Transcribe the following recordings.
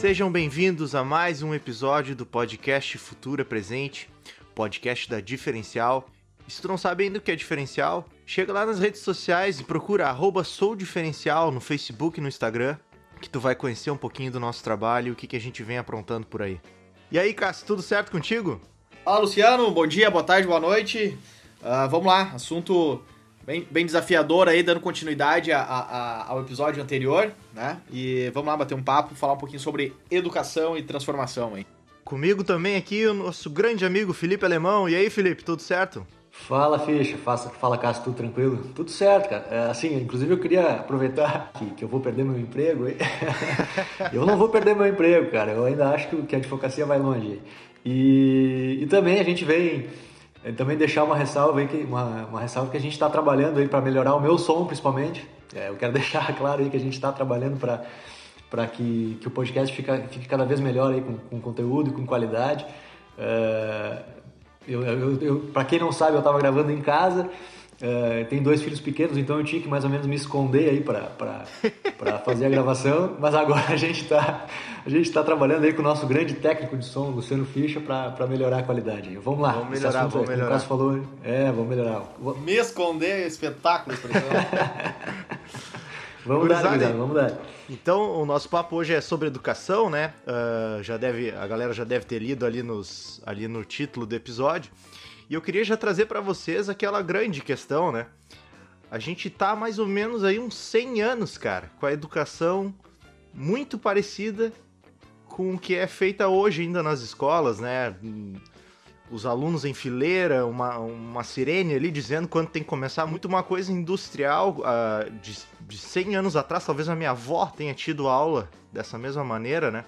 Sejam bem-vindos a mais um episódio do podcast Futura Presente, podcast da Diferencial. E se tu não sabe ainda o que é diferencial, chega lá nas redes sociais e procura arroba soudifferencial no Facebook e no Instagram, que tu vai conhecer um pouquinho do nosso trabalho e o que, que a gente vem aprontando por aí. E aí, Cássio, tudo certo contigo? Fala, Luciano. Bom dia, boa tarde, boa noite. Uh, vamos lá, assunto bem, bem desafiador aí, dando continuidade a, a, ao episódio anterior, né? E vamos lá bater um papo, falar um pouquinho sobre educação e transformação, hein? Comigo também aqui o nosso grande amigo Felipe Alemão. E aí, Felipe, tudo certo? Fala, Ficha. Faça, fala, Cássio, tudo tranquilo? Tudo certo, cara. É, assim, inclusive eu queria aproveitar que, que eu vou perder meu emprego. eu não vou perder meu emprego, cara. Eu ainda acho que, que a advocacia vai longe. E, e também a gente vem também deixar uma ressalva aí que uma, uma ressalva que a gente está trabalhando aí para melhorar o meu som principalmente. É, eu quero deixar claro aí que a gente está trabalhando para para que, que o podcast fique, fique cada vez melhor aí com, com conteúdo e com qualidade. É, eu, eu, eu para quem não sabe eu estava gravando em casa Uh, tem dois filhos pequenos, então eu tinha que mais ou menos me esconder aí para fazer a gravação, mas agora a gente está a gente tá trabalhando aí com o nosso grande técnico de som, Luciano Ficha, para melhorar a qualidade. Vamos lá. Vamos melhorar, vamos aí, melhorar. O falou, é, vamos melhorar. Me esconder é espetáculo, por Vamos dar, Guilherme, vamos dar. Então, o nosso papo hoje é sobre educação, né? Uh, já deve, a galera já deve ter lido ali, nos, ali no título do episódio. E eu queria já trazer para vocês aquela grande questão, né? A gente tá mais ou menos aí uns 100 anos, cara, com a educação muito parecida com o que é feita hoje ainda nas escolas, né? Os alunos em fileira, uma, uma sirene ali dizendo quando tem que começar, muito uma coisa industrial uh, de, de 100 anos atrás. Talvez a minha avó tenha tido aula dessa mesma maneira, né?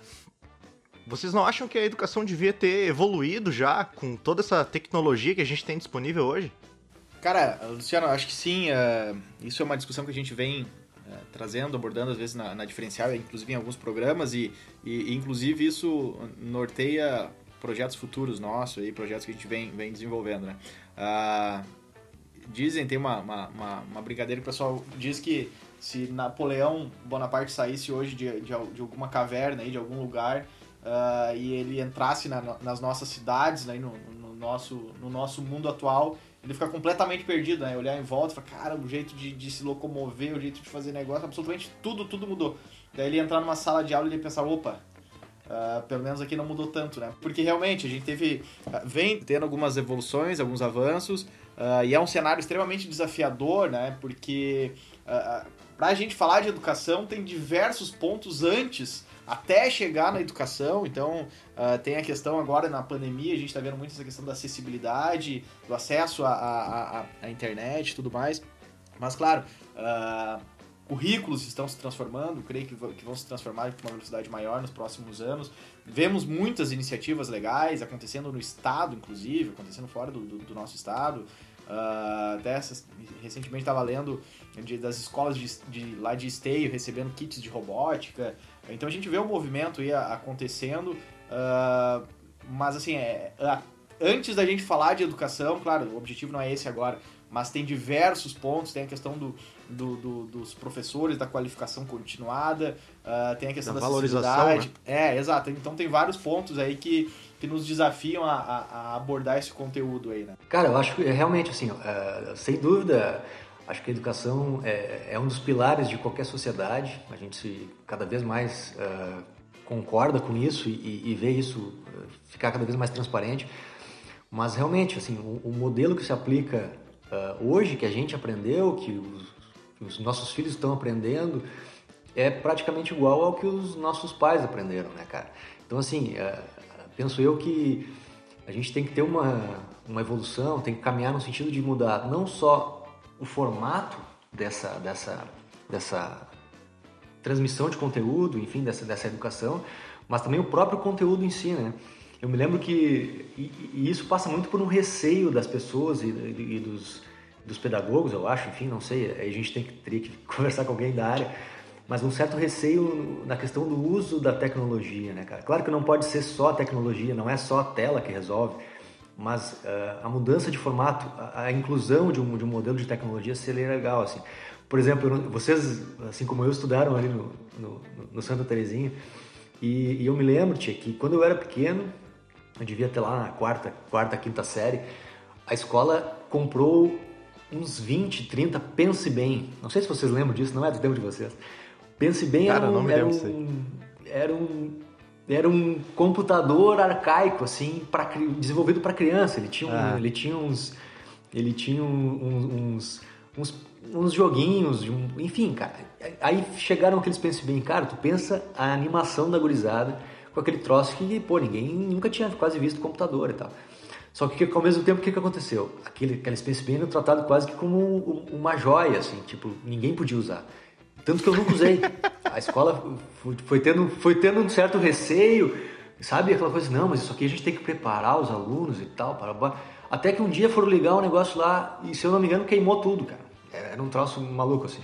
Vocês não acham que a educação devia ter evoluído já com toda essa tecnologia que a gente tem disponível hoje? Cara, Luciano, acho que sim. Uh, isso é uma discussão que a gente vem uh, trazendo, abordando às vezes na, na, diferencial, inclusive em alguns programas, e, e, e, inclusive isso norteia projetos futuros nossos, aí, projetos que a gente vem, vem desenvolvendo, né? Uh, dizem, tem uma, uma, uma, uma brincadeira que o pessoal diz que se Napoleão Bonaparte saísse hoje de, de, de alguma caverna, aí, de algum lugar, uh, e ele entrasse na, nas nossas cidades, né, no, no, nosso, no nosso mundo atual, ele fica completamente perdido, né? Olhar em volta e falar, cara, o jeito de, de, se locomover, o jeito de fazer negócio, absolutamente tudo, tudo mudou. Daí ele entrar numa sala de aula e ele pensar, opa, uh, pelo menos aqui não mudou tanto, né? Porque realmente a gente teve, uh, vem tendo algumas evoluções, alguns avanços, uh, e é um cenário extremamente desafiador, né? Porque uh, pra gente falar de educação tem diversos pontos antes até chegar na educação. Então, uh, tem a questão agora na pandemia, a gente está vendo muito essa questão da acessibilidade, do acesso à, internet e tudo mais. Mas, claro, uh, currículos estão se transformando, creio que, que vão se transformar com uma velocidade maior nos próximos anos. Vemos muitas iniciativas legais acontecendo no estado, inclusive, acontecendo fora do, do, do nosso estado. Uh, dessas, recentemente estava lendo de, das escolas de, de, lá de esteio recebendo kits de robótica. Então a gente vê o movimento aí acontecendo, uh, mas assim, é, antes da gente falar de educação, claro, o objetivo não é esse agora, mas tem diversos pontos, tem a questão do, do, do dos professores, da qualificação continuada, uh, tem a questão da, da valorização. Né? É, exato. Então tem vários pontos aí que, que nos desafiam a, a, abordar esse conteúdo aí, né? Cara, eu acho que realmente, assim, uh, sem dúvida Acho que a educação é, é, um dos pilares de qualquer sociedade. A gente se, cada vez mais uh, concorda com isso e, e, vê isso uh, ficar cada vez mais transparente. Mas realmente, assim, o, o modelo que se aplica uh, hoje, que a gente aprendeu, que os, que os, nossos filhos estão aprendendo, é praticamente igual ao que os nossos pais aprenderam, né, cara? Então, assim, penso eu que a gente tem que ter uma, uma evolução, tem que caminhar no sentido de mudar não só o formato dessa, dessa, dessa transmissão de conteúdo, enfim, dessa, dessa educação, mas também o próprio conteúdo em si, né? Eu me lembro que e, e isso passa muito por um receio das pessoas e, e, dos, dos pedagogos, eu acho, enfim, não sei, a gente tem que, teria que conversar com alguém da área, mas um certo receio na questão do uso da tecnologia, né, cara? Claro que não pode ser só a tecnologia, não é só a tela que resolve, mas uh, a mudança de formato, a, a inclusão de um, de um, modelo de tecnologia seria legal, assim. Por exemplo, vocês, assim como eu, estudaram ali no, no, no Santa Terezinha, E, e eu me lembro, tia, que quando eu era pequeno, eu devia ter lá na quarta, quarta, quinta série, a escola comprou uns 20, 30, pense bem. Não sei se vocês lembram disso, não é do tempo de vocês. Pense bem Cara, era, não um, me era, um, era um era um computador arcaico assim, para desenvolvido para criança. Ele tinha, um, Ah. ele tinha uns ele tinha um- uns, uns, uns joguinhos, um- enfim, cara. Aí chegaram aqueles pense bem, cara, tu pensa a animação da gurizada com aquele troço que, pô, ninguém nunca tinha quase visto computador e tal. Só que ao mesmo tempo, o que, que aconteceu? Aquele, aquele Bane era tratado quase que como um- uma joia, assim, tipo, ninguém podia usar. Tanto que eu nunca usei. A escola foi, tendo, foi tendo um certo receio, sabe? Aquela coisa, não, mas isso aqui a gente tem que preparar os alunos e tal. Para... Até que um dia foram ligar um negócio lá e, se eu não me engano, queimou tudo, cara. Era um troço maluco, assim.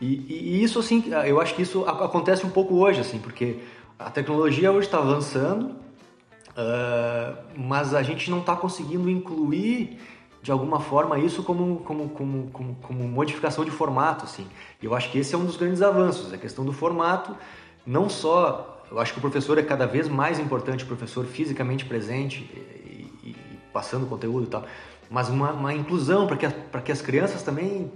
E, e- e isso, assim, eu acho que isso acontece um pouco hoje, assim, porque a tecnologia hoje está avançando, ah, mas a gente não está conseguindo incluir de alguma forma isso como, como, como, como, como modificação de formato, assim. E eu acho que esse é um dos grandes avanços, a questão do formato, não só, eu acho que o professor é cada vez mais importante, o professor fisicamente presente e, e- passando conteúdo e tal, mas uma, uma inclusão para que, que as crianças também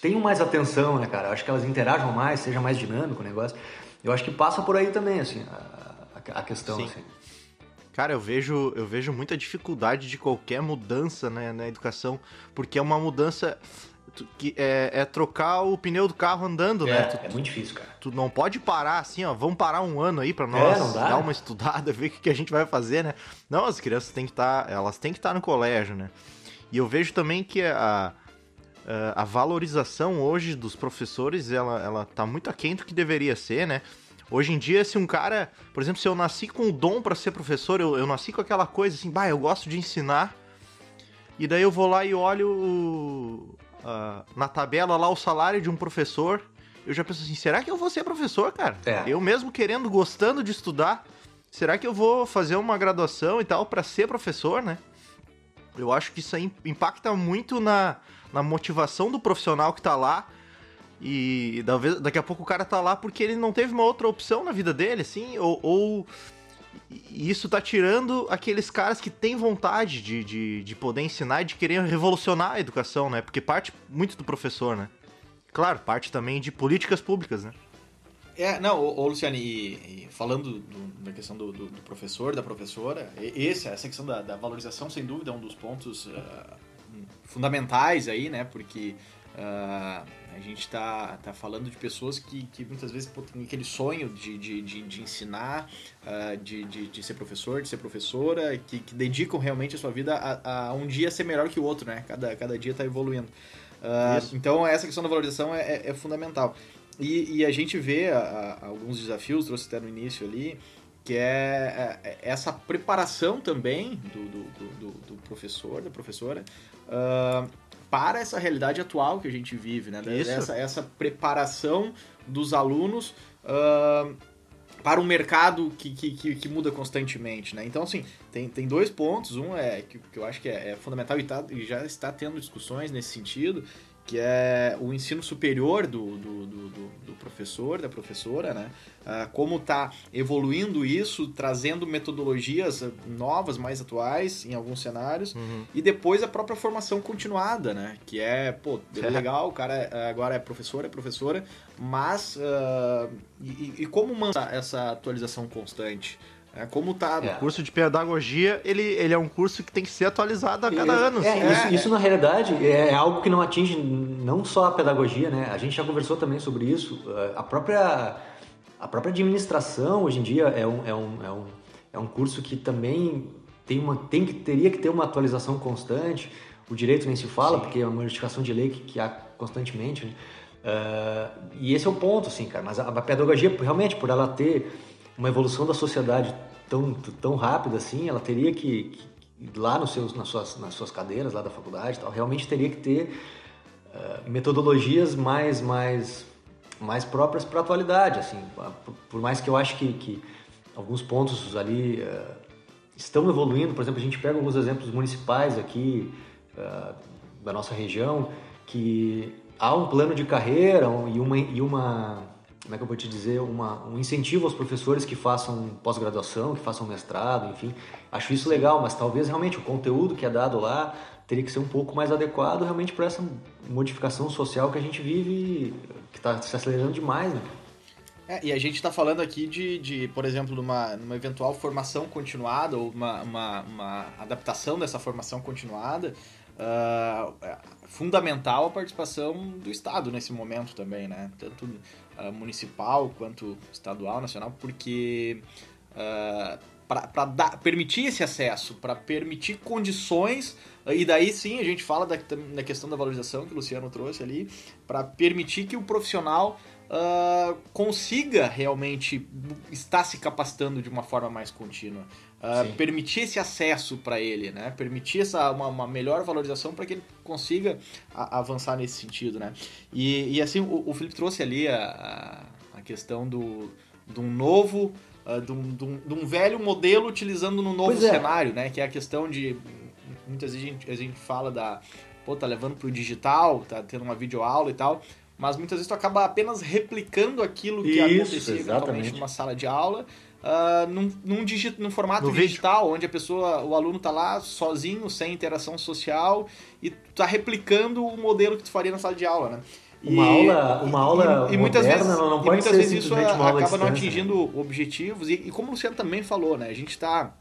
tenham mais atenção, né, cara? Eu acho que elas interajam mais, seja mais dinâmico o negócio. Eu acho que passa por aí também, assim, a, a- a questão, Sim. assim. Cara, eu vejo, eu vejo muita dificuldade de qualquer mudança né, na educação, porque é uma mudança que é, é trocar o pneu do carro andando, né? É, Tu, é muito difícil, cara. tu não pode parar assim, ó, vamos parar um ano aí pra nós É, não dá. dar uma estudada, ver o que, que a gente vai fazer, né? Não, as crianças têm que estar, elas têm que estar no colégio, né? E eu vejo também que a, a, a valorização hoje dos professores, ela, ela tá muito aquém do que deveria ser, né? Hoje em dia, se um cara, por exemplo, se eu nasci com o dom pra ser professor, eu, eu nasci com aquela coisa assim, bah, eu gosto de ensinar, e daí eu vou lá e olho a- na tabela lá o salário de um professor, eu já penso assim, será que eu vou ser professor, cara? É. Eu mesmo querendo, gostando de estudar, será que eu vou fazer uma graduação e tal pra ser professor, né? Eu acho que isso aí impacta muito na, na motivação do profissional que tá lá. E talvez- daqui a pouco o cara tá lá porque ele não teve uma outra opção na vida dele, assim, ou, ou- isso tá tirando aqueles caras que têm vontade de, de, de poder ensinar e de querer revolucionar a educação, né? Porque parte muito do professor, né? Claro, parte também de políticas públicas, né? É, não, ô, ô Luciane, e, e falando do- da questão do, do- do professor, da professora, esse, essa questão da, da valorização, sem dúvida, é um dos pontos ah, fundamentais aí, né? Porque ah, a gente tá, tá falando de pessoas que, que muitas vezes pô, têm aquele sonho de, de, de, de ensinar, ah, de, de, de ser professor, de ser professora, que, que dedicam realmente a sua vida a, a um dia ser melhor que o outro, né? Cada, cada dia tá evoluindo. Isso. então, essa questão da valorização é, é- é fundamental. E, e a gente vê a- a- alguns desafios, trouxe até no início ali, que é, é- é essa preparação também do, do, do- do- professor, da professora, ah, para essa realidade atual que a gente vive, né? Isso. Essa, essa preparação dos alunos ah, para um mercado que, que, que, que muda constantemente, né? Então, assim, tem, tem dois pontos. Um é que, que eu acho que é, é fundamental e, tá- e já está tendo discussões nesse sentido, que é o ensino superior do, do, do, do- professor, da professora, né? Ah, como está evoluindo isso, trazendo metodologias ah, novas, mais atuais em alguns cenários, e depois a própria formação continuada, né? Que é, pô, é legal, o cara é- agora é professor, é professora, mas ah, e, e- e como manter essa atualização constante? É, como tá É. O curso de pedagogia, ele, ele é um curso que tem que ser atualizado a cada É, ano. É, isso, isso, na realidade é algo que não atinge não só a pedagogia, né? A gente já conversou também sobre isso. Eh, A própria, a própria administração hoje em dia é um, é um, é um, é um curso que também tem uma, tem que, teria que ter uma atualização constante. O direito nem se fala, porque é uma modificação de lei que, que há constantemente. né? Eh, e esse é o ponto, assim, cara. Mas a, a pedagogia, realmente, por ela ter uma evolução da sociedade tão, tão rápida assim, ela teria que, que lá nos seus, nas, suas, nas suas cadeiras lá da faculdade tal, realmente teria que ter eh, metodologias mais, mais, mais próprias para a atualidade, assim, por, por mais que eu acho que, que alguns pontos ali eh, estão evoluindo, por exemplo, a gente pega alguns exemplos municipais aqui eh, da nossa região, que há um plano de carreira um- e uma, e uma como é que eu vou te dizer, uma, um incentivo aos professores que façam pós-graduação, que façam mestrado, enfim. Acho isso legal, mas talvez realmente o conteúdo que é dado lá teria que ser um pouco mais adequado realmente para essa modificação social que a gente vive, que está se acelerando demais, né? É, e a gente está falando aqui de, de, por exemplo, numa, numa eventual formação continuada ou uma, uma, uma adaptação dessa formação continuada, uh, fundamental a participação do Estado nesse momento também, né? Tanto uh, municipal quanto estadual, nacional, porque uh, para permitir esse acesso, para permitir condições, e daí sim a gente fala da, da questão da valorização que o Luciano trouxe ali, para permitir que o profissional uh, consiga realmente estar se capacitando de uma forma mais contínua. Uh, permitir esse acesso para ele, né? Permitir essa, uma, uma melhor valorização para que ele consiga a, avançar nesse sentido, né? E, e assim, o, o Felipe trouxe ali a, a questão do, de um novo, uh, de, um, de, um, de, um, velho modelo utilizando no novo é. cenário, né? Que é a questão de... Muitas vezes a gente, a gente fala da... Pô, tá levando pro digital, tá tendo uma videoaula e tal mas muitas vezes tu acaba apenas replicando aquilo que Isso, acontecia exatamente numa sala de aula, uh, num, num, num formato no digital, vídeo. onde a pessoa, o aluno está lá sozinho, sem interação social, e tu tá replicando o modelo que tu faria na sala de aula, né? Uma e, aula, uma aula e, e muitas vezes, não, pode e muitas ser vezes isso acaba não atingindo né? objetivos. E, e, como o Luciano também falou, né? A gente está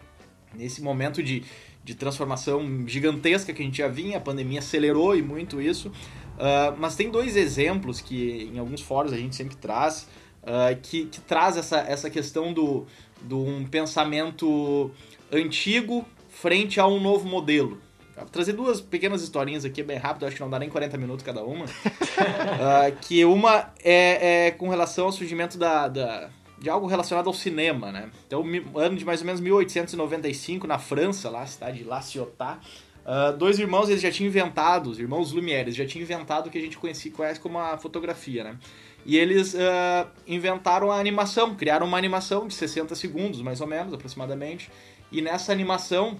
nesse momento de, de transformação gigantesca que a gente já vinha, a pandemia acelerou e muito isso. Uh, mas tem dois exemplos que em alguns fóruns a gente sempre traz, uh, que, que traz essa, essa questão do, do um pensamento antigo frente a um novo modelo. Vou trazer duas pequenas historinhas aqui, bem rápido, acho que não dá nem 40 minutos cada uma. uh, que uma é, é, com relação ao surgimento da, da, de algo relacionado ao cinema, né? Então, ano de mais ou menos 1895, na França, lá, cidade de La Ciotat, Uh, dois irmãos, eles já tinham inventado, os irmãos Lumière, já tinham inventado o que a gente conhece, conhece como a fotografia, né? E eles uh, inventaram a animação, criaram uma animação de 60 segundos, mais ou menos, aproximadamente. E nessa animação,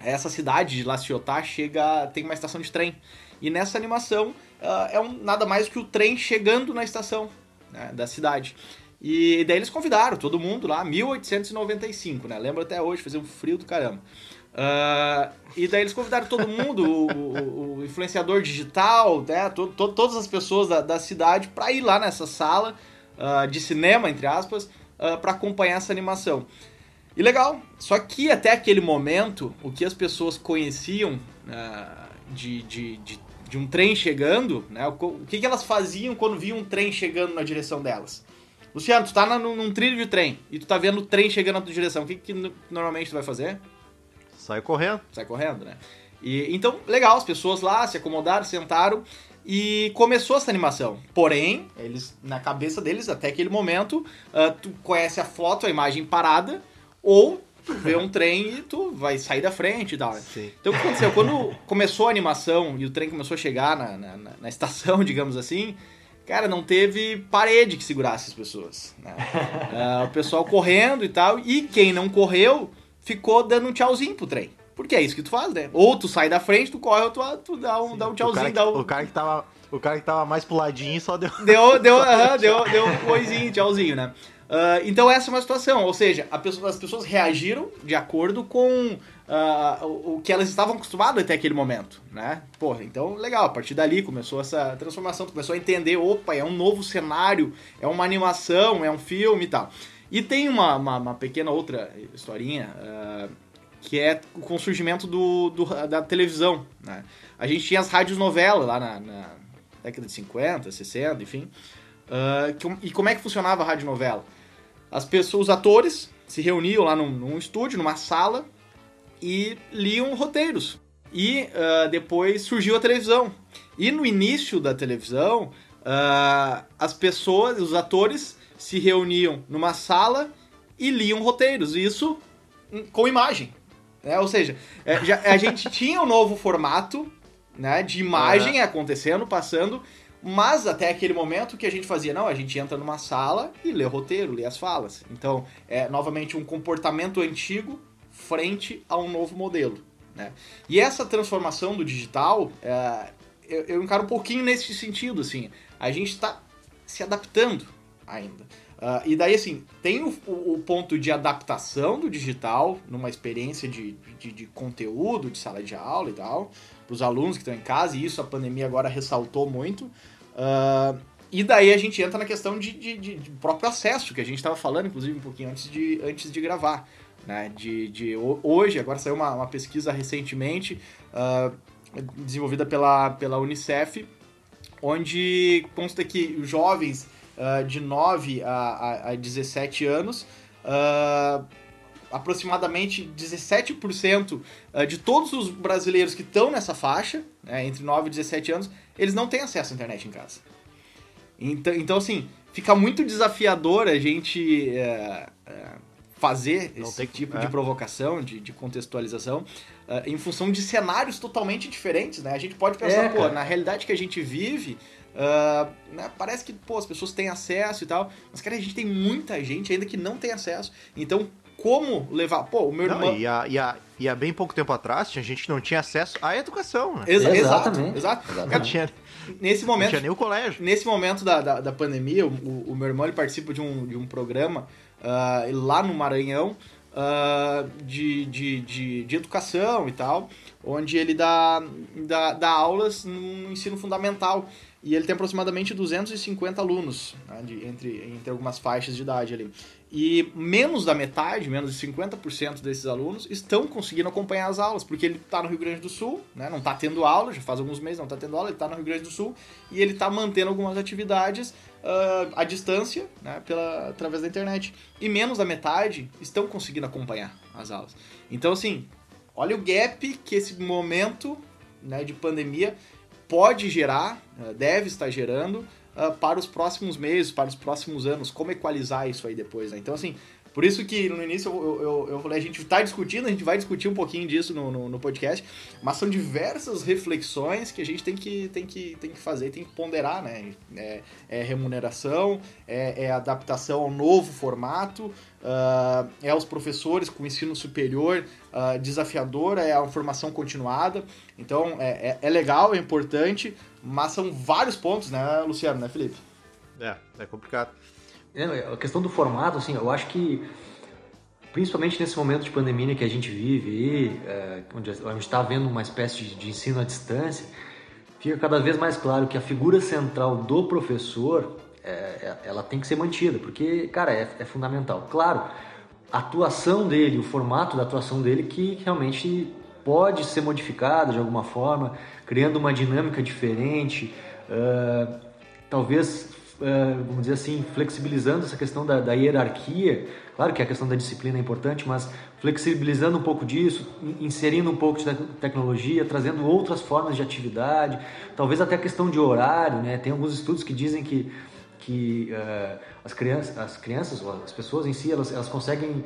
essa cidade de La Ciotat chega, tem uma estação de trem. E nessa animação uh, é um, nada mais que o trem chegando na estação né, da cidade. E daí eles convidaram todo mundo lá, 1895, né? Lembro até hoje, fazia um frio do caramba. Uh, e daí eles convidaram todo mundo, o, o, influenciador digital, né, to, to, todas as pessoas da, da cidade, para ir lá nessa sala uh, de cinema, entre aspas, uh, para acompanhar essa animação. E legal, só que até aquele momento, o que as pessoas conheciam de, de, de, de, um trem chegando, né, o, o que, que elas faziam quando viam um trem chegando na direção delas? Luciano, tu tá na, num, num trilho de trem e tu tá vendo o trem chegando na tua direção, o que, que normalmente tu vai fazer? Sai correndo. Sai correndo, né? E, então, legal, as pessoas lá se acomodaram, sentaram e começou essa animação. Porém, eles, na cabeça deles, até aquele momento, uh, tu conhece a foto, a imagem parada, ou tu vê um trem e tu vai sair da frente e tal. Né? Então o que aconteceu? Quando começou a animação e o trem começou a chegar na, na, na, estação, digamos assim, cara, não teve parede que segurasse as pessoas. Né? Uh, o pessoal correndo e tal, e quem não correu ficou dando um tchauzinho pro trem. Porque é isso que tu faz, né? Ou tu sai da frente, tu corre, ou tu, tu dá, um, dá um tchauzinho. O cara, dá um... o cara que tava. O cara que tava mais puladinho só deu. Deu, deu, deu, deu um coisinho, tchauzinho, né? Uh, então essa é uma situação, ou seja, pessoa, as pessoas reagiram de acordo com uh, o, que elas estavam acostumadas até aquele momento, né? Porra, então legal, a partir dali começou essa transformação, tu começou a entender, opa, é um novo cenário, é uma animação, é um filme e tal. E tem uma, uma, uma pequena outra historinha, uh, que é com o surgimento do, do, da televisão. Né? A gente tinha as rádios novelas lá na, na década de 50, 60, enfim. Uh, que, e como é que funcionava a rádio novela? As pessoas, os atores se reuniam lá num, num estúdio, numa sala, e liam roteiros. E uh, depois surgiu a televisão. E no início da televisão, as pessoas, os atores, se reuniam numa sala e liam roteiros. Isso com imagem. Né? Ou seja, é, já, a gente tinha um novo formato né, de imagem uhum. acontecendo, passando, mas até aquele momento que a gente fazia, não, a gente entra numa sala e lê o roteiro, lê as falas. Então, é novamente um comportamento antigo frente a um novo modelo. Né? E essa transformação do digital, é, eu, eu encaro um pouquinho nesse sentido, assim, a gente está se adaptando ainda. Uh, e daí, assim, tem o, o, ponto de adaptação do digital numa experiência de, de, de conteúdo, de sala de aula e tal, para os alunos que estão em casa, e isso a pandemia agora ressaltou muito. Uh, e daí a gente entra na questão de, de, de, de próprio acesso, que a gente estava falando, inclusive, um pouquinho antes de, antes de gravar. Né? De, de, hoje, agora saiu uma, uma pesquisa recentemente, uh, desenvolvida pela, pela Unicef, onde consta que os jovens uh, de 9 a, a, a 17 anos, uh, aproximadamente 17% ah, de todos os brasileiros que estão nessa faixa, né, entre 9 e 17 anos, eles não têm acesso à internet em casa. Então, então assim, fica muito desafiador a gente é, é, fazer não esse tipo é. de provocação, de, de contextualização, uh, em função de cenários totalmente diferentes, né? A gente pode pensar, é, pô, na realidade que a gente vive, Uh, né, parece que pô, as pessoas têm acesso e tal, mas cara, a gente tem muita gente ainda que não tem acesso. Então, como levar. Pô, o meu não, irmão. E há, e, há, e há bem pouco tempo atrás, tinha gente que não tinha acesso à educação. Né? Exa Exatamente. Exato. Exatamente. Tinha, nesse momento. Não tinha nem o colégio. Nesse momento da, da, da pandemia, o, o, meu irmão ele participa de um, de um programa uh, lá no Maranhão. Uh, de, de, de, de, educação e tal, onde ele dá, dá, dá aulas no ensino fundamental. E ele tem aproximadamente 250 alunos, né, de, entre, entre algumas faixas de idade ali. E menos da metade, menos de 50% desses alunos estão conseguindo acompanhar as aulas, porque ele está no Rio Grande do Sul, né, não está tendo aula, já faz alguns meses não está tendo aula, ele está no Rio Grande do Sul e ele está mantendo algumas atividades uh, à distância, né, pela, através da internet. E menos da metade estão conseguindo acompanhar as aulas. Então, assim, olha o gap que esse momento né, de pandemia pode gerar, eh, deve estar gerando uh, para os próximos meses, para os próximos anos, como equalizar isso aí depois, né? Então, assim, por isso que no início eu, eu, eu falei, a gente está discutindo, a gente vai discutir um pouquinho disso no, no, no, podcast, mas são diversas reflexões que a gente tem que, tem que, tem que fazer, tem que ponderar, né? É, é remuneração, é, é, adaptação ao novo formato, uh, é os professores com ensino superior uh, desafiador, é a formação continuada. Então é, é, é legal, é importante, mas são vários pontos, né, Luciano, né, Felipe? É, é complicado. É, a questão do formato, assim, eu acho que principalmente nesse momento de pandemia que a gente vive, é, onde a gente está vendo uma espécie de, de ensino à distância, fica cada vez mais claro que a figura central do professor é, é ela tem que ser mantida, porque, cara, é, é, fundamental. Claro, a atuação dele, o formato da atuação dele que realmente pode ser modificado de alguma forma, criando uma dinâmica diferente, uh, talvez vamos dizer assim, flexibilizando essa questão da, da, hierarquia. Claro que a questão da disciplina é importante, mas flexibilizando um pouco disso, inserindo um pouco de tecnologia, trazendo outras formas de atividade, talvez até a questão de horário. Né? Tem alguns estudos que dizem que, que uh, as, crianças, as crianças, as pessoas em si, elas, elas conseguem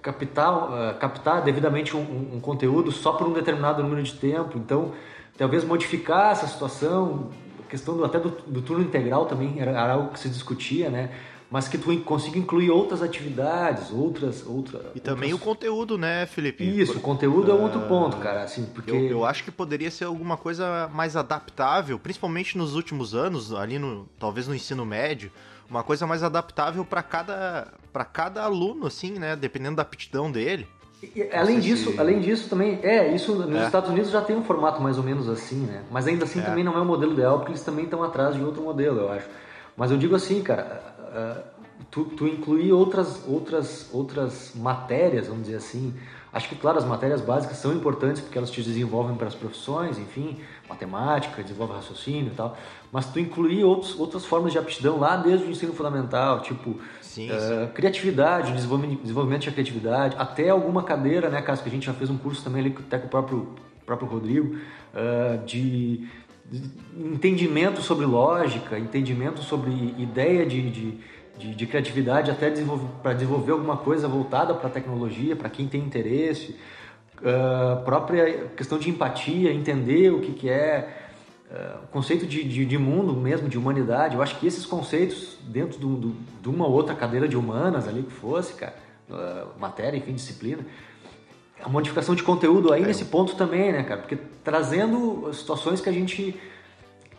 captar, uh, captar devidamente um, um conteúdo só por um determinado número de tempo. Então, talvez modificar essa situação questão do, até do, do, turno integral também era, era, algo que se discutia, né? Mas que tu consiga incluir outras atividades, outras, outra, e também outras... o conteúdo, né, Felipe? Isso, o conteúdo é um outro ponto, cara, assim, porque eu, eu, acho que poderia ser alguma coisa mais adaptável, principalmente nos últimos anos, ali no talvez no ensino médio, uma coisa mais adaptável para cada para cada aluno, assim, né, dependendo da aptidão dele. E, além disso, se... além disso também, é, isso nos é. Estados Unidos já tem um formato mais ou menos assim, né? Mas ainda assim é. também não é o modelo ideal, porque eles também estão atrás de outro modelo, eu acho. Mas eu digo assim, cara, uh, tu, tu incluir outras, outras, outras matérias, vamos dizer assim. Acho que, claro, as matérias básicas são importantes porque elas te desenvolvem para as profissões, enfim, matemática, desenvolve raciocínio e tal. Mas tu incluir outros, outras formas de aptidão lá desde o ensino fundamental, tipo sim, uh, sim. criatividade, desenvolvimento, de criatividade, até alguma cadeira, né, caso que a gente já fez um curso também ali até com o próprio, próprio Rodrigo, uh, de, entendimento sobre lógica, entendimento sobre ideia de, de de, de criatividade até para desenvolver alguma coisa voltada para a tecnologia, para quem tem interesse, uh, própria questão de empatia, entender o que, que é o conceito de, de, de, mundo mesmo, de humanidade. Eu acho que esses conceitos dentro do, do, de uma outra cadeira de humanas ali que fosse, cara, uh, matéria, enfim, disciplina, a modificação de conteúdo aí é. nesse ponto também, né, cara? Porque trazendo situações que a gente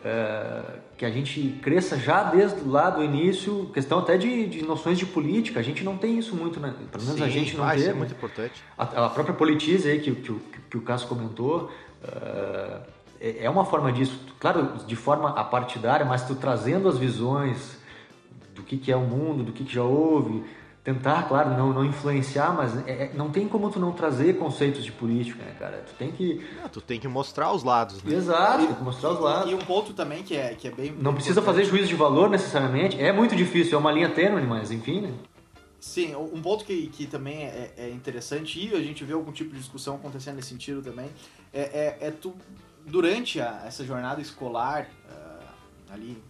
é, que a gente cresça já desde lá do início, questão até de, de noções de política, a gente não tem isso muito, né? pelo menos Sim, a gente não ah, tem. Isso é né? muito importante. A, a própria politize aí que, que, que, que o Cássio comentou, uh, é, é uma forma disso, claro, de forma apartidária, mas tu trazendo as visões do que, que é o mundo, do que, que já houve, tentar, claro, não, não influenciar, mas é, é, não tem como tu não trazer conceitos de política, né, cara? Tu tem que. Ah, tu tem que mostrar os lados, né? Exato, tem que mostrar os lados. E um ponto também que é, que é bem. Não precisa fazer juízo de valor necessariamente, é muito difícil, é uma linha tênue, mas enfim, né? Sim, um ponto que, que também é, é interessante e a gente vê algum tipo de discussão acontecendo nesse sentido também é, é, é tu, durante a, essa jornada escolar, uh, ali,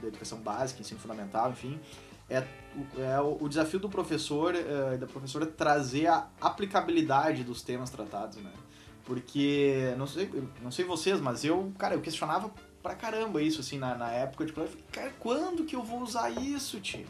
da educação básica, ensino fundamental, enfim, é, é o, o desafio do professor e uh, da professora trazer a aplicabilidade dos temas tratados, né? Porque, não sei, não sei vocês, mas eu, cara, eu questionava pra caramba isso, assim, na, na época de colégio. Cara, quando que eu vou usar isso, tio?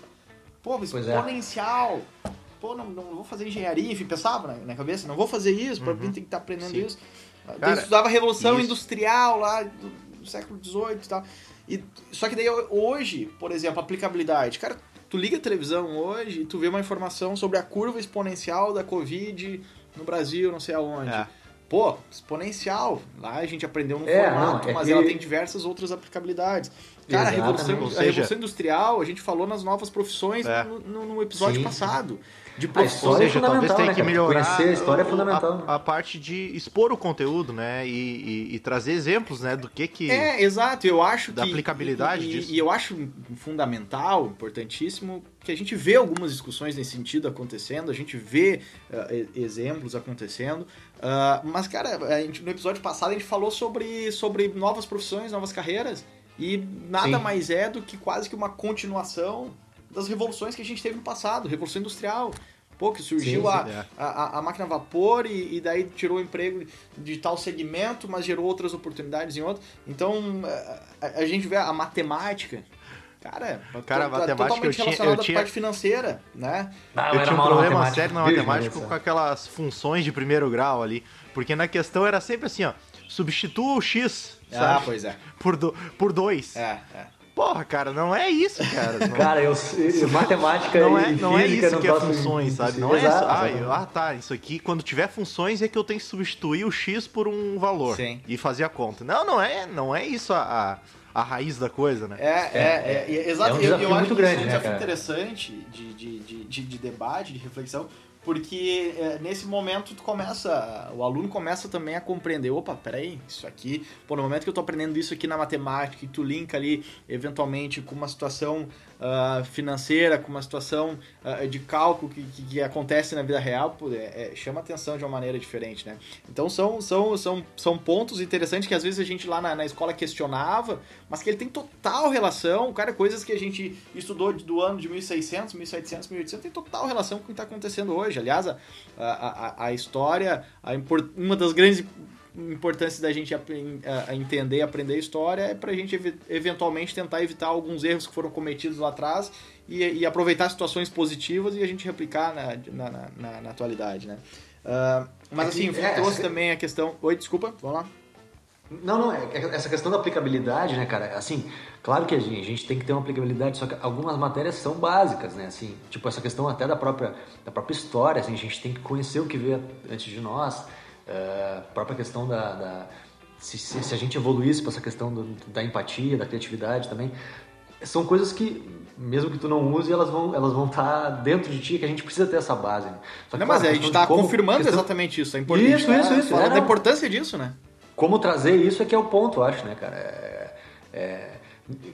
Pô, exponencial. É. Pô, não, não vou fazer engenharia, enfim, pensava na, na cabeça, não vou fazer isso, uhum. pra mim tem que estar tá aprendendo Sim. isso. Cara, eu estudava a Revolução isso. Industrial lá do, do século XVIII e tal. E, só que daí hoje, por exemplo, aplicabilidade. Cara, tu liga a televisão hoje e tu vê uma informação sobre a curva exponencial da Covid no Brasil, não sei aonde. É. Pô, exponencial. Lá a gente aprendeu no é, formato, não, é mas que... ela tem diversas outras aplicabilidades. Cara, a revolução, seja... a revolução, Industrial, a gente falou nas novas profissões é. no, no, episódio Sim. passado. De profissões. Ou seja, talvez tenha né, que melhorar Conhecer a história é fundamental. A, a, parte de expor o conteúdo, né? E, e, e, trazer exemplos, né? Do que que... É, exato. Eu acho da que... aplicabilidade e, disso. E eu acho fundamental, importantíssimo, que a gente vê algumas discussões nesse sentido acontecendo, a gente vê uh, exemplos acontecendo. Uh, mas, cara, a gente, no episódio passado a gente falou sobre, sobre novas profissões, novas carreiras. E nada Sim. mais é do que quase que uma continuação das revoluções que a gente teve no passado, Revolução Industrial. Pô, que surgiu sim, sim, a, é. a, a, máquina a vapor e, e, daí tirou o emprego de tal segmento, mas gerou outras oportunidades em outro. Então, a, a gente vê a matemática, Cara, cara tá, matemática totalmente eu tinha, à parte financeira, né? eu tinha um problema sério na matemática com aquelas funções de primeiro grau ali. Porque na questão era sempre assim, ó. Substitua o X, ah, sabe? Ah, pois é. Por, do, por dois. É, é. Porra, cara, não é isso, cara. Não... cara, eu, eu matemática não é, e não é isso não que é funções, sabe? Não Exato, é isso. Ah, eu, ah, tá, isso aqui, quando tiver funções é que eu tenho que substituir o x por um valor Sim. e fazer a conta. Não, não é, não é isso a, a, a raiz da coisa, né? É, é, é, é exato. É um desafio eu, eu muito acho grande, que isso é um né, interessante de, de, de, de, de debate, de reflexão, porque é, nesse momento tu começa, o aluno começa também a compreender, opa, peraí, isso aqui, pô, no momento que eu tô aprendendo isso aqui na matemática, e tu linka ali, eventualmente, com uma situação uh, financeira, com uma situação uh, de cálculo que, que, que, acontece na vida real, pô, é, é, chama atenção de uma maneira diferente, né? Então são, são, são, são pontos interessantes que às vezes a gente lá na, na escola questionava, mas que ele tem total relação, cara, coisas que a gente estudou do ano de 1600, 1700, 1800, tem total relação com o que está acontecendo hoje. Aliás, a, a, a história, a, uma das grandes importância da gente entender, aprender história é para a gente eventualmente tentar evitar alguns erros que foram cometidos lá atrás e, e aproveitar situações positivas e a gente replicar na, na, na, na atualidade, né? Uh, mas assim, é, trouxe também a questão... Oi, desculpa, vamos lá. Não, não, é, é essa questão da aplicabilidade, né, cara? Assim, claro que a gente, a gente, tem que ter uma aplicabilidade, só que algumas matérias são básicas, né? Assim, tipo essa questão até da própria, da própria história, assim, a gente tem que conhecer o que veio antes de nós, a própria questão da, da se, se, se, a gente evoluísse para essa questão do, da empatia, da criatividade também, são coisas que mesmo que tu não use, elas vão elas vão estar tá dentro de ti que a gente precisa ter essa base. Né? Só que, não, claro, mas a gente está confirmando questão... exatamente isso, a importância. Isso, isso, isso. Fala é, da importância disso, né? Como trazer isso é que é o ponto, eu acho, né, cara? É, é,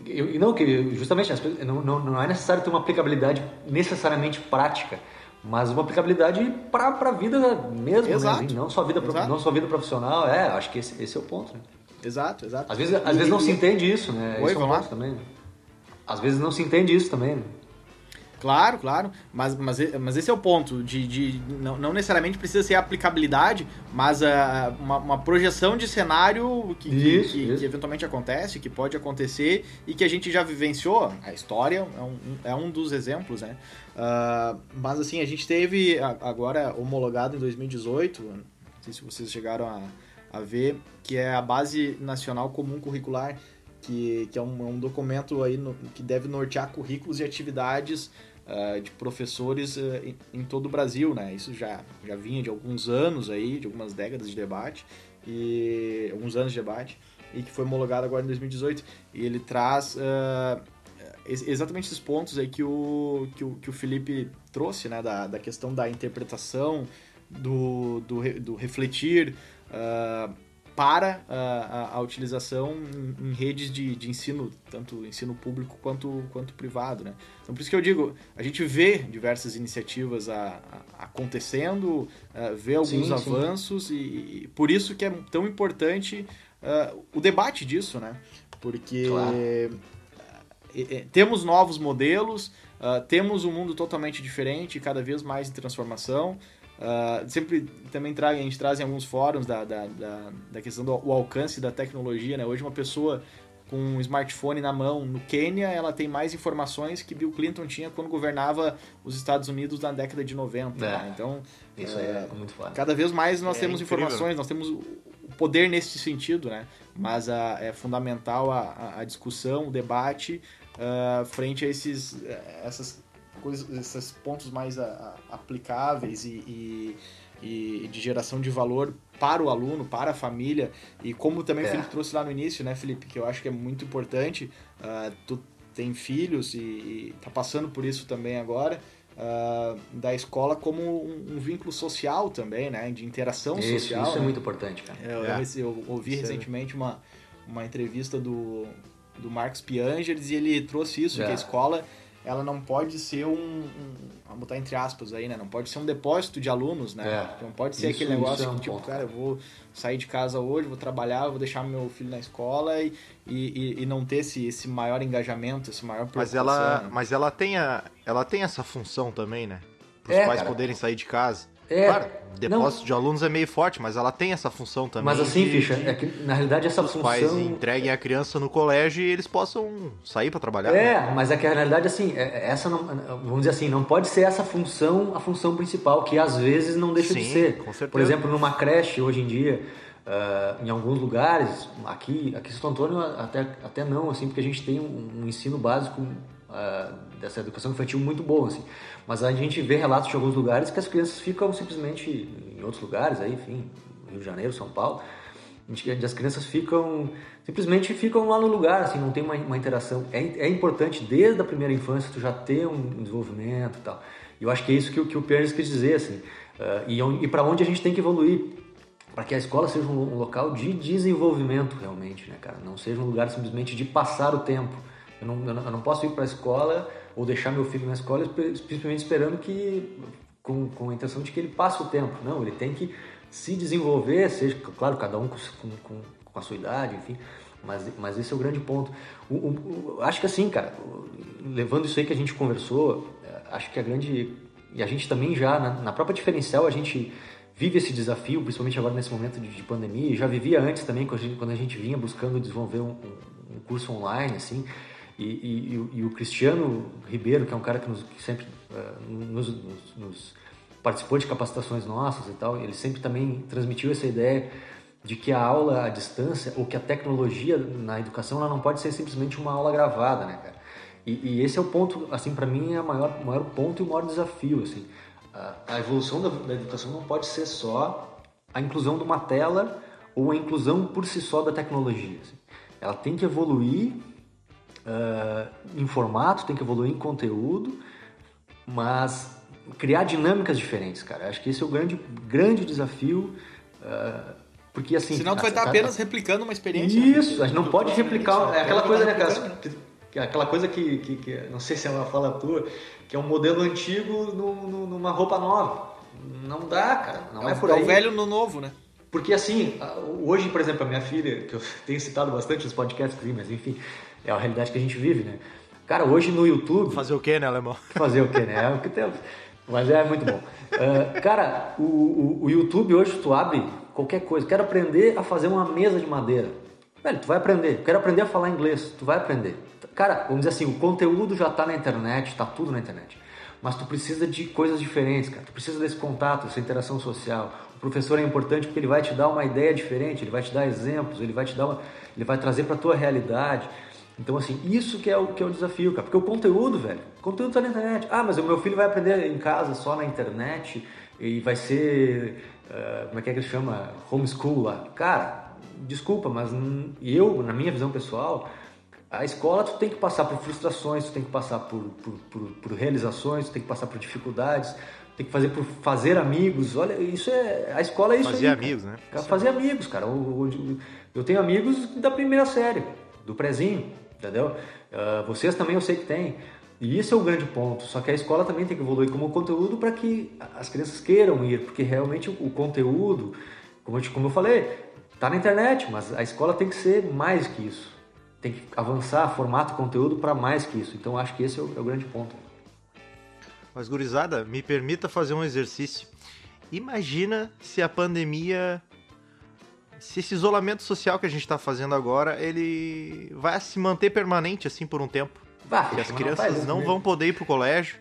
e não que justamente não, não, não é necessário ter uma aplicabilidade necessariamente prática mas uma aplicabilidade para a vida mesmo, né? exato. Né? não só vida exato. não só vida profissional, é, acho que esse, esse é o ponto. Né? Exato, exato. Às vezes, às vezes não se entende isso, né? Oi, esse é um também. Né? Às vezes não se entende isso também. Né? Claro, claro, mas, mas, mas esse é o ponto, de, de não, não necessariamente precisa ser aplicabilidade, mas uh, uma, uma, projeção de cenário que, isso, que, isso. que, eventualmente acontece, que pode acontecer e que a gente já vivenciou. A história é um, é um dos exemplos, né? Uh, mas assim, a gente teve agora homologado em 2018, não sei se vocês chegaram a, a ver, que é a Base Nacional Comum Curricular que, que é um, um documento aí no, que deve nortear currículos e atividades uh, de professores uh, em, em, todo o Brasil, né? Isso já, já vinha de alguns anos aí, de algumas décadas de debate, e alguns anos de debate, e que foi homologado agora em 2018. E ele traz exatamente esses pontos aí que o, que o, que o Felipe trouxe, né? Da, da questão da interpretação, do, do, do refletir, uh, para a, a, a utilização em, em redes de, de, ensino, tanto ensino público quanto, quanto privado. Né? Então, por isso que eu digo, a gente vê diversas iniciativas a, a, acontecendo, uh, vê alguns sim, avanços, sim. E, e, por isso que é tão importante uh, o debate disso, né? Porque claro. Uh, temos novos modelos, temos um mundo totalmente diferente, cada vez mais em transformação. Uh, sempre também tra a gente traz em alguns fóruns da, da, da, da questão do alcance da tecnologia, né? Hoje uma pessoa com um smartphone na mão no Quênia, ela tem mais informações que Bill Clinton tinha quando governava os Estados Unidos na década de 90. É, né? Então, isso é, é muito foda. Cada vez mais nós é temos incrível. informações, nós temos o poder nesse sentido, né? Mas a, é fundamental a, a discussão, o debate uh, frente a esses, essas coisas, esses pontos mais a, a, aplicáveis e, e, e, de geração de valor para o aluno, para a família. E como também é. o Felipe trouxe lá no início, né, Felipe, que eu acho que é muito importante, uh, tu tem filhos e, e tá passando por isso também agora. Uh, da escola como um, um, vínculo social também, né? De interação isso, social. Isso é né? muito importante, cara. Eu, é. eu, ouvi isso recentemente uma, uma entrevista do, do Marcos Piangeles e ele trouxe isso, é. que a escola ela não pode ser um, um, vamos botar entre aspas aí, né? Não pode ser um depósito de alunos, né? É, não pode ser isso, aquele negócio é um que, tipo, ponto. cara, eu vou sair de casa hoje, vou trabalhar, vou deixar meu filho na escola e, e, e não ter esse, esse maior engajamento, esse maior Mas ela, né? mas ela tem, a, ela tem essa função também, né? Para os é, pais cara. poderem sair de casa. É, claro, depósito não. de alunos é meio forte, mas ela tem essa função também. Mas assim, de, Ficha, é que na realidade essa os função. Os pais entreguem a criança no colégio e eles possam sair para trabalhar. É, né? mas é que na realidade assim, é, essa não, vamos dizer assim, não pode ser essa função a função principal, que às vezes não deixa Sim, de ser. Com certeza. Por exemplo, numa creche hoje em dia, uh, em alguns lugares, aqui, aqui em Santo Antônio até, até não, assim, porque a gente tem um, um ensino básico uh, dessa educação infantil muito bom, assim. Mas a gente vê relatos de alguns lugares que as crianças ficam simplesmente em outros lugares, aí, enfim, Rio de Janeiro, São Paulo, as crianças ficam simplesmente ficam lá no lugar, assim, não tem uma, uma interação. É, é, importante desde a primeira infância tu já ter um desenvolvimento e tal. E eu acho que é isso que, que o Pierre quis dizer, assim, uh, e, e para onde a gente tem que evoluir para que a escola seja um, um, local de desenvolvimento realmente, né, cara? Não seja um lugar simplesmente de passar o tempo. Eu não, eu não, eu não posso ir para a escola ou deixar meu filho na escola principalmente esperando que com, com a intenção de que ele passe o tempo. Não, ele tem que se desenvolver, seja, claro, cada um com, com, com a sua idade, enfim, mas, mas esse é o grande ponto. O, o, o, acho que assim, cara, levando isso aí que a gente conversou, é, acho que a grande. E a gente também já, na, na própria diferencial, a gente vive esse desafio, principalmente agora nesse momento de, de pandemia, e já vivia antes também, quando a gente, quando a gente vinha buscando desenvolver um, um curso online, assim. E, e, e, o Cristiano Ribeiro, que é um cara que, nos, que sempre uh, nos, nos, nos, participou de capacitações nossas e tal, ele sempre também transmitiu essa ideia de que a aula à distância ou que a tecnologia na educação ela não pode ser simplesmente uma aula gravada, né, cara? E, esse é o ponto, assim, para mim é o maior, maior ponto e o maior desafio, assim. A, a evolução da, da educação não pode ser só a inclusão de uma tela ou a inclusão por si só da tecnologia. Assim. Ela tem que evoluir uh, em formato, tem que evoluir em conteúdo, mas criar dinâmicas diferentes, cara. Acho que esse é o grande, grande desafio. Uh, porque assim. Senão tu vai estar apenas replicando uma experiência. Isso, a gente não pode replicar. É aquela coisa, né, cara? Aquela coisa que, que, que, não sei se é uma fala tua, que é um modelo antigo no, no, numa roupa nova. Não dá, cara. Não é, é por aí. É o velho no novo, né? Porque assim, hoje, por exemplo, a minha filha, que eu tenho citado bastante nos podcasts, mas enfim, é a realidade que a gente vive, né? Cara, hoje no YouTube. Fazer o quê, né, Alemão? Fazer o quê, né? É o que temos. Mas é muito bom. Uh, cara, o, o, o, YouTube hoje tu abre qualquer coisa. Quero aprender a fazer uma mesa de madeira. Velho, tu vai aprender. Quero aprender a falar inglês. Tu vai aprender. Cara, vamos dizer assim, o conteúdo já está na internet, está tudo na internet. Mas tu precisa de coisas diferentes, cara. Tu precisa desse contato, dessa interação social. O professor é importante porque ele vai te dar uma ideia diferente, ele vai te dar exemplos, ele vai te dar uma, ele vai trazer para a tua realidade. Então, assim, isso que é o que é o desafio, cara. Porque o conteúdo, velho, o conteúdo tá na internet. Ah, mas o meu filho vai aprender em casa só na internet e vai ser, uh, como é que é que chama? Homeschool lá. Cara, desculpa, mas eu, na minha visão pessoal, a escola tu tem que passar por frustrações, tu tem que passar por, por, por, por realizações, tu tem que passar por dificuldades, tem que fazer por fazer amigos. Olha, isso é. A escola é isso fazer aí. Fazer amigos, né? Fazer amigos, cara. Eu tenho amigos da primeira série, do prezinho, entendeu? Uh, vocês também eu sei que tem. E isso é o grande ponto. Só que a escola também tem que evoluir como conteúdo para que as crianças queiram ir, porque realmente o, conteúdo, como eu, como eu falei, está na internet, mas a escola tem que ser mais que isso. Tem que avançar formato conteúdo para mais que isso. Então acho que esse é o, é o grande ponto. Mas, gurizada, me permita fazer um exercício. Imagina se a pandemia. Se esse isolamento social que a gente está fazendo agora, ele vai se manter permanente assim por um tempo. Bah, e as crianças não, não vão poder ir pro colégio.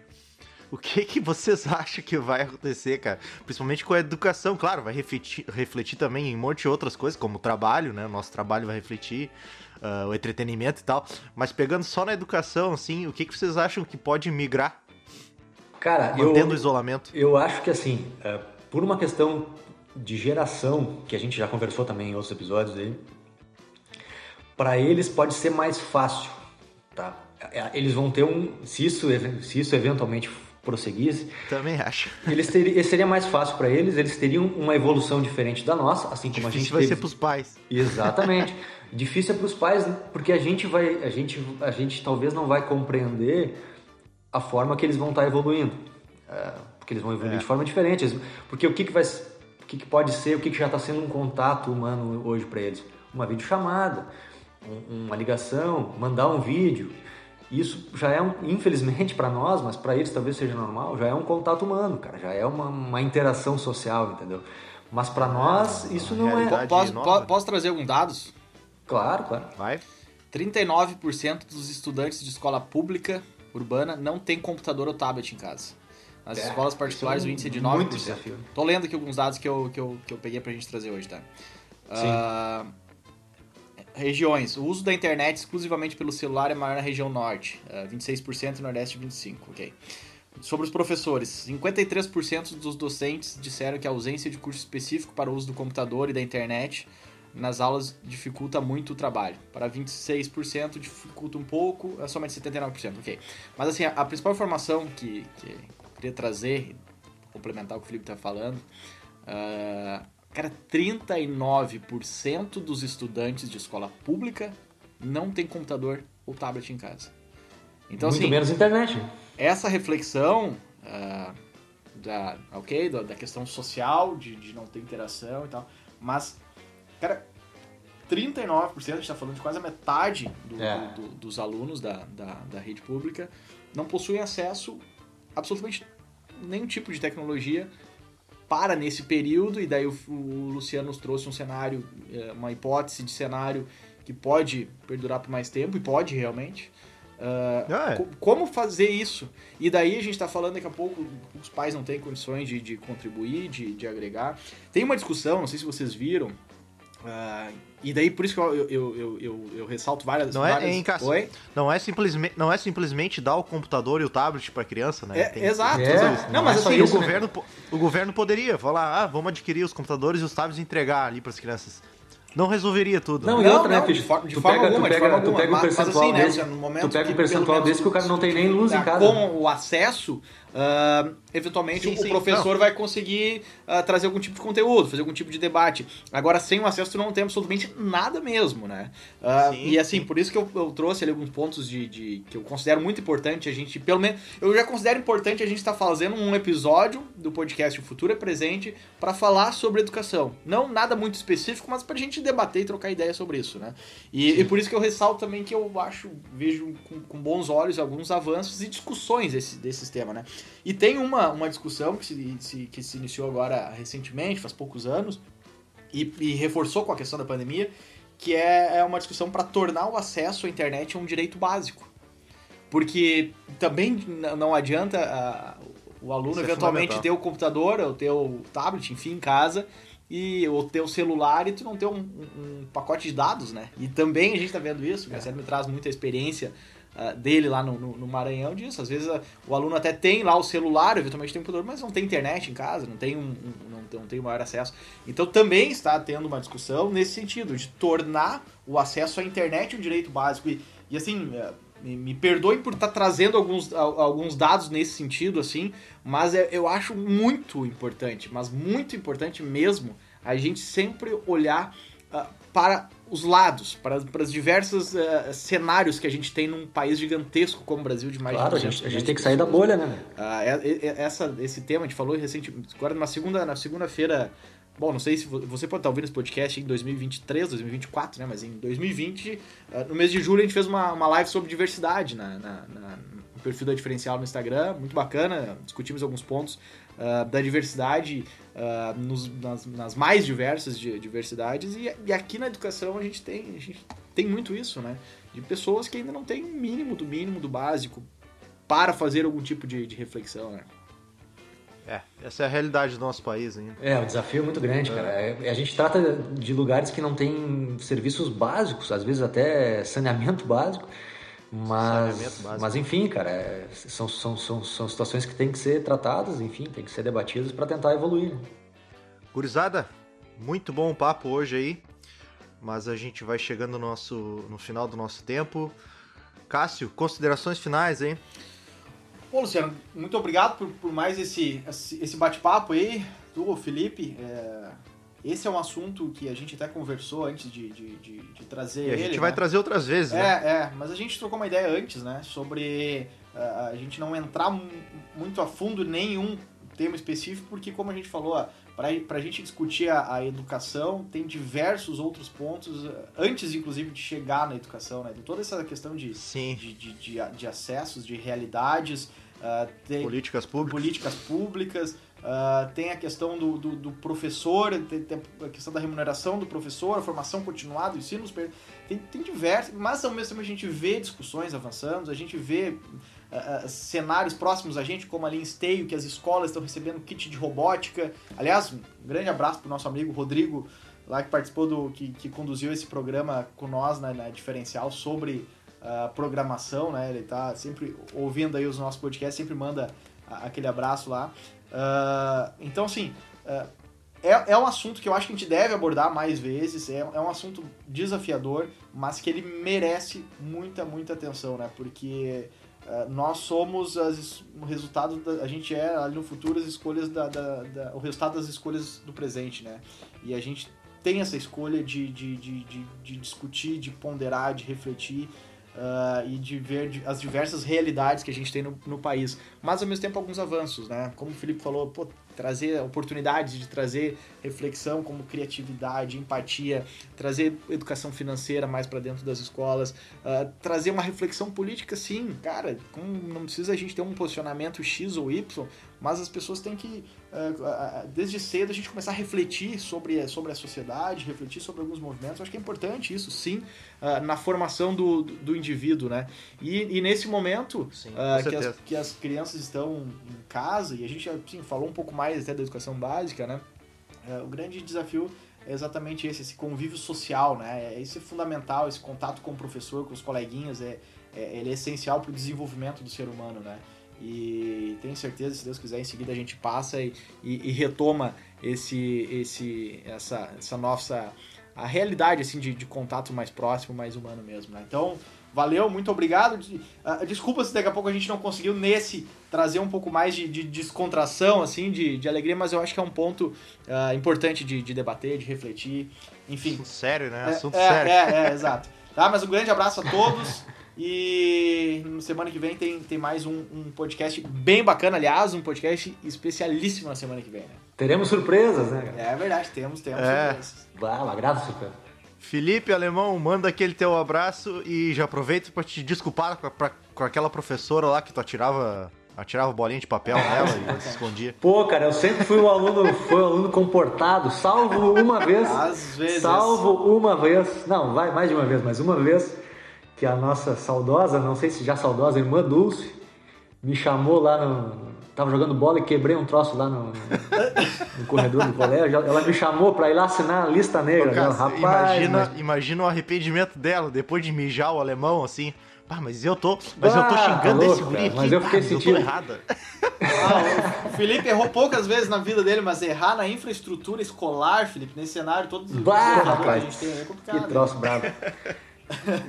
O que que vocês acham que vai acontecer, cara? Principalmente com a educação, claro, vai refletir, refletir também em um monte de outras coisas, como o trabalho, né? Nosso trabalho vai refletir, uh, o entretenimento e tal. Mas pegando só na educação, assim, o que que vocês acham que pode migrar Cara, mantendo eu, o isolamento? Eu acho que assim, é, por uma questão de geração, que a gente já conversou também em outros episódios aí, para eles pode ser mais fácil, tá? É, eles vão ter um, se isso, se isso eventualmente prosseguisse, também acho. Eles teriam, seria mais fácil para eles, eles teriam uma evolução diferente da nossa, assim como Difícil a gente vai teve. ser para os pais. Exatamente. Difícil é para os pais, porque a gente vai, a gente, a gente talvez não vai compreender a forma que eles vão estar evoluindo. É, porque eles vão evoluir é. de forma diferente. Porque o que, que vai que, que pode ser, o que, que já está sendo um contato humano hoje para eles? Uma videochamada, um, uma ligação, mandar um vídeo. Isso já é, um, infelizmente para nós, mas para eles talvez seja normal, já é um contato humano, cara, já é uma, uma interação social, entendeu? Mas para nós isso não é. Posso, posso trazer alguns dados? Claro, claro. Vai. 39% dos estudantes de escola pública urbana não tem computador ou tablet em casa. Nas é, escolas particulares, é um o índice é de 9%. Muito desafio. Tô lendo aqui alguns dados que eu, que eu, que eu peguei pra gente trazer hoje, tá? Sim. Uh, regiões. O uso da internet exclusivamente pelo celular é maior na região norte, uh, 26% e nordeste 25%, ok. Sobre os professores, 53% dos docentes disseram que a ausência de curso específico para o uso do computador e da internet nas aulas dificulta muito o trabalho. Para 26% dificulta um pouco, é somente 79%, ok. Mas assim, a, a principal informação que, que queria trazer, complementar o que o Felipe está falando, uh, cara, 39% dos estudantes de escola pública não tem computador ou tablet em casa. Então, muito assim, menos internet. Essa reflexão uh, da, ok, da, da questão social, de, de não ter interação e tal, mas Cara, 39%, a gente está falando de quase a metade do, é. do, do, dos alunos da, da, da, rede pública não possuem acesso absolutamente nenhum tipo de tecnologia para nesse período, e daí o, o Luciano nos trouxe um cenário, é, uma hipótese de cenário que pode perdurar por mais tempo, e pode realmente. Uh, ah, é. como fazer isso? E daí a gente está falando daqui a pouco, os pais não têm condições de, de contribuir, de, de agregar. Tem uma discussão, não sei se vocês viram, Uh, e daí por isso que eu, eu, eu, eu, eu ressalto várias não várias... É, em Oi? Não é, simplesmente, não é simplesmente dar o computador e o tablet para criança, né? É, Tem, exato. É. Não, não, mas é assim, o, governo, o governo poderia falar, ah, vamos adquirir os computadores e os tablets e entregar ali para as crianças. Não resolveria tudo. Não, né? e outra, né, de, forma, de forma alguma, tu pega, tu pega um percentual assim, né, desse, né, tu pega um percentual desse que o cara não tem nem luz em casa. Com o acesso, Uh, eventualmente sim, o sim, professor não. vai conseguir uh, trazer algum tipo de conteúdo, fazer algum tipo de debate. Agora, sem o acesso, tu não tem absolutamente nada mesmo, né? Uh, sim, e assim, por isso que eu, eu, trouxe ali alguns pontos de, de, que eu considero muito importante a gente, pelo menos, eu já considero importante a gente estar tá fazendo um episódio do podcast O Futuro é Presente para falar sobre educação. Não nada muito específico, mas pra gente debater e trocar ideia sobre isso, né? E, e por isso que eu ressalto também que eu acho, vejo com, com bons olhos alguns avanços e discussões desse, desse sistema, né? E tem uma, uma discussão que se, se, que se iniciou agora recentemente, faz poucos anos, e, e reforçou com a questão da pandemia, que é, é uma discussão para tornar o acesso à internet um direito básico. Porque também não adianta o aluno é eventualmente ter o computador, ou ter o tablet, enfim, em casa, e ou ter o celular e tu não ter um, um, um pacote de dados, né? E também a gente está vendo isso, o Marcelo me traz muita experiência uh, dele lá no, no, no, Maranhão disso. Às vezes uh, o aluno até tem lá o celular, eventualmente tem um computador, mas não tem internet em casa, não tem um, não, não tem o maior acesso. Então também está tendo uma discussão nesse sentido, de tornar o acesso à internet um direito básico. E, e assim, uh, me, me perdoem por estar tá trazendo alguns, alguns dados nesse sentido, assim, mas é, eu acho muito importante, mas muito importante mesmo, a gente sempre olhar uh, para os lados, para, para os diversos uh, cenários que a gente tem num país gigantesco como o Brasil, de mais claro, de a gente, a gente tem que sair da bolha, né? Uh, essa, esse tema, a gente falou recentemente, agora na segunda, na segunda-feira Bom, não sei se você pode estar ouvindo esse podcast em 2023, 2024, né? Mas em 2020, ah, no mês de julho, a gente fez uma, uma live sobre diversidade na, na, na, no perfil da Diferencial no Instagram. Muito bacana, discutimos alguns pontos uh, da diversidade uh, nos, nas, nas, mais diversas diversidades. E, e, aqui na educação a gente, tem, a gente tem muito isso, né? De pessoas que ainda não têm o mínimo do mínimo do básico para fazer algum tipo de, de reflexão, né? É, essa é a realidade do nosso país ainda. É, o desafio é muito grande, cara. É, a gente trata de lugares que não tem serviços básicos, às vezes até saneamento básico. Mas, saneamento básico. mas enfim, cara, é, são, são, são, são situações que têm que ser tratadas, enfim, tem que ser debatidas para tentar evoluir. Né? Gurizada, muito bom o papo hoje aí, mas a gente vai chegando no, nosso, no final do nosso tempo. Cássio, considerações finais, hein? Pô, Luciano, muito obrigado por, por mais esse, esse bate-papo aí, tu, Felipe. É, esse é um assunto que a gente até conversou antes de, de, de, de trazer e a ele. A gente vai né? trazer outras vezes, é, né? É, mas a gente trocou uma ideia antes, né? Sobre uh, a gente não entrar muito a fundo em nenhum tema específico, porque como a gente falou, para a gente discutir a, a, educação, tem diversos outros pontos, antes inclusive de chegar na educação, né? Tem toda essa questão de, Sim. de, de, de, de acessos, de realidades, uh, tem políticas públicas. Políticas públicas uh, tem a questão do, do, do professor, tem, tem, a questão da remuneração do professor, a formação continuada, o ensino, tem, tem diversos, mas ao mesmo tempo a gente vê discussões avançando, a gente vê uh, cenários próximos a gente, como ali em Esteio, que as escolas estão recebendo kit de robótica. Aliás, um grande abraço para o nosso amigo Rodrigo, lá que participou do. que, que conduziu esse programa com nós na, na diferencial sobre uh, programação, né? Ele está sempre ouvindo aí os nossos podcasts, sempre manda aquele abraço lá. Uh, então, assim, uh, é, é um assunto que eu acho que a gente deve abordar mais vezes. É, é um assunto desafiador, mas que ele merece muita, muita atenção, né? Porque nós somos as, o resultado da, a gente é ali no futuro as escolhas da, da, da, o resultado das escolhas do presente né? E a gente tem essa escolha de, de, de, de, de discutir de ponderar de refletir uh, e de ver as diversas realidades que a gente tem no, no país. Mas ao mesmo tempo alguns avanços né? Como o Felipe falou pô, trazer oportunidades de trazer reflexão como criatividade, empatia, trazer educação financeira mais para dentro das escolas, uh, trazer uma reflexão política, sim, cara, não precisa a gente ter um posicionamento X ou Y, mas as pessoas têm que, uh, uh, desde cedo, a gente começar a refletir sobre, sobre a sociedade, refletir sobre alguns movimentos. Eu acho que é importante isso, sim, na formação do, do indivíduo, né? E, e nesse momento sim, que, as, que as crianças estão em casa, e a gente assim, falou um pouco mais mais até da educação básica, né? É, o grande desafio é exatamente esse, esse convívio social, né? É, isso é fundamental, esse contato com o professor, com os coleguinhas, é, é ele é essencial para o desenvolvimento do ser humano, né? E tenho certeza, se Deus quiser, em seguida a gente passa e, e, e retoma esse, esse, essa, essa nossa a realidade assim de, de contato mais próximo, mais humano mesmo, né? Então Valeu, muito obrigado. Ah, desculpa se daqui a pouco a gente não conseguiu nesse trazer um pouco mais de, de descontração, assim, de, de, alegria, mas eu acho que é um ponto uh, importante de, de, debater, de refletir, enfim. Assunto sério, né? É, Assunto é, sério. É, é, exato. Tá, mas um grande abraço a todos. E semana que vem tem, tem mais um, um, podcast bem bacana, aliás, um podcast especialíssimo na semana que vem, né? Teremos surpresas, né? É verdade, temos, temos é. surpresas. Bah, uma grata surpresa. Felipe Alemão, manda aquele teu abraço e já aproveito para te desculpar com, pra, com aquela professora lá que tu atirava atirava bolinha de papel nela e se escondia. Pô, cara, eu sempre fui um aluno, fui um aluno comportado, salvo uma vez. Às vezes. Salvo uma vez. Não, vai mais de uma vez, mas uma vez que a nossa saudosa, não sei se já saudosa, irmã Dulce, me chamou lá no. tava jogando bola e quebrei um troço lá no, no corredor do colégio. Ela me chamou pra ir lá assinar a lista negra. Ô, cara, Rapaz, imagina, mas... imagina o arrependimento dela depois de mijar o alemão assim. Ah, mas eu tô, mas ah, eu tô xingando louco, esse guri aqui. Mas eu fiquei ah, sentindo. Eu errada. Ah, o Felipe errou poucas vezes na vida dele, mas errar na infraestrutura escolar, Felipe, nesse cenário todo bah, que a gente tem é complicado. Que troço bravo.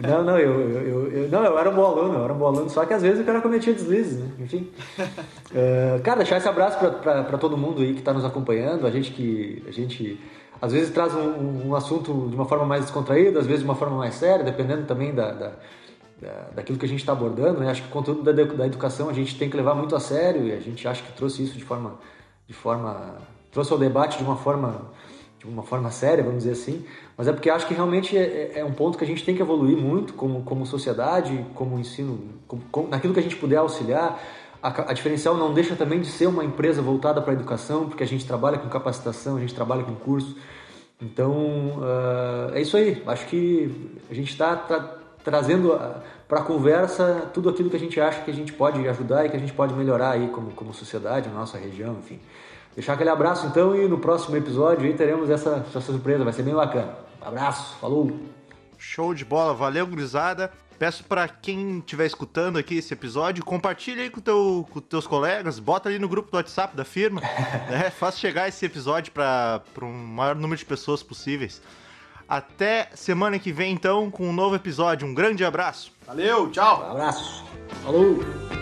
Não, não, eu, eu, eu, não, eu era um bom aluno, eu era um bom aluno, só que às vezes o cara cometia deslizes, né? Enfim. Uh, cara, deixar esse abraço para todo mundo aí que está nos acompanhando, a gente que. A gente às vezes traz um, um, assunto de uma forma mais descontraída, às vezes de uma forma mais séria, dependendo também da, da daquilo que a gente está abordando. Né? Acho que o conteúdo da, da educação a gente tem que levar muito a sério e a gente acha que trouxe isso de forma. De forma trouxe ao debate de uma forma de uma forma séria, vamos dizer assim, mas é porque acho que realmente é, é, é um ponto que a gente tem que evoluir muito como, como sociedade, como ensino, como, como, naquilo que a gente puder auxiliar. A, a, diferencial não deixa também de ser uma empresa voltada para a educação, porque a gente trabalha com capacitação, a gente trabalha com curso. Então, uh, é isso aí. Acho que a gente está tá trazendo ah, para a conversa tudo aquilo que a gente acha que a gente pode ajudar e que a gente pode melhorar aí como, como sociedade, na nossa região, enfim. Deixar aquele abraço então e no próximo episódio aí teremos essa, essa surpresa, vai ser bem bacana. Abraço, falou! Show de bola, valeu, gurizada. Peço para quem estiver escutando aqui esse episódio, compartilhe aí com, teu, com teus colegas, bota ali no grupo do WhatsApp da firma, né? Faz chegar esse episódio para um maior número de pessoas possíveis. Até semana que vem, então, com um novo episódio. Um grande abraço. Valeu, tchau. Um abraço. Falou.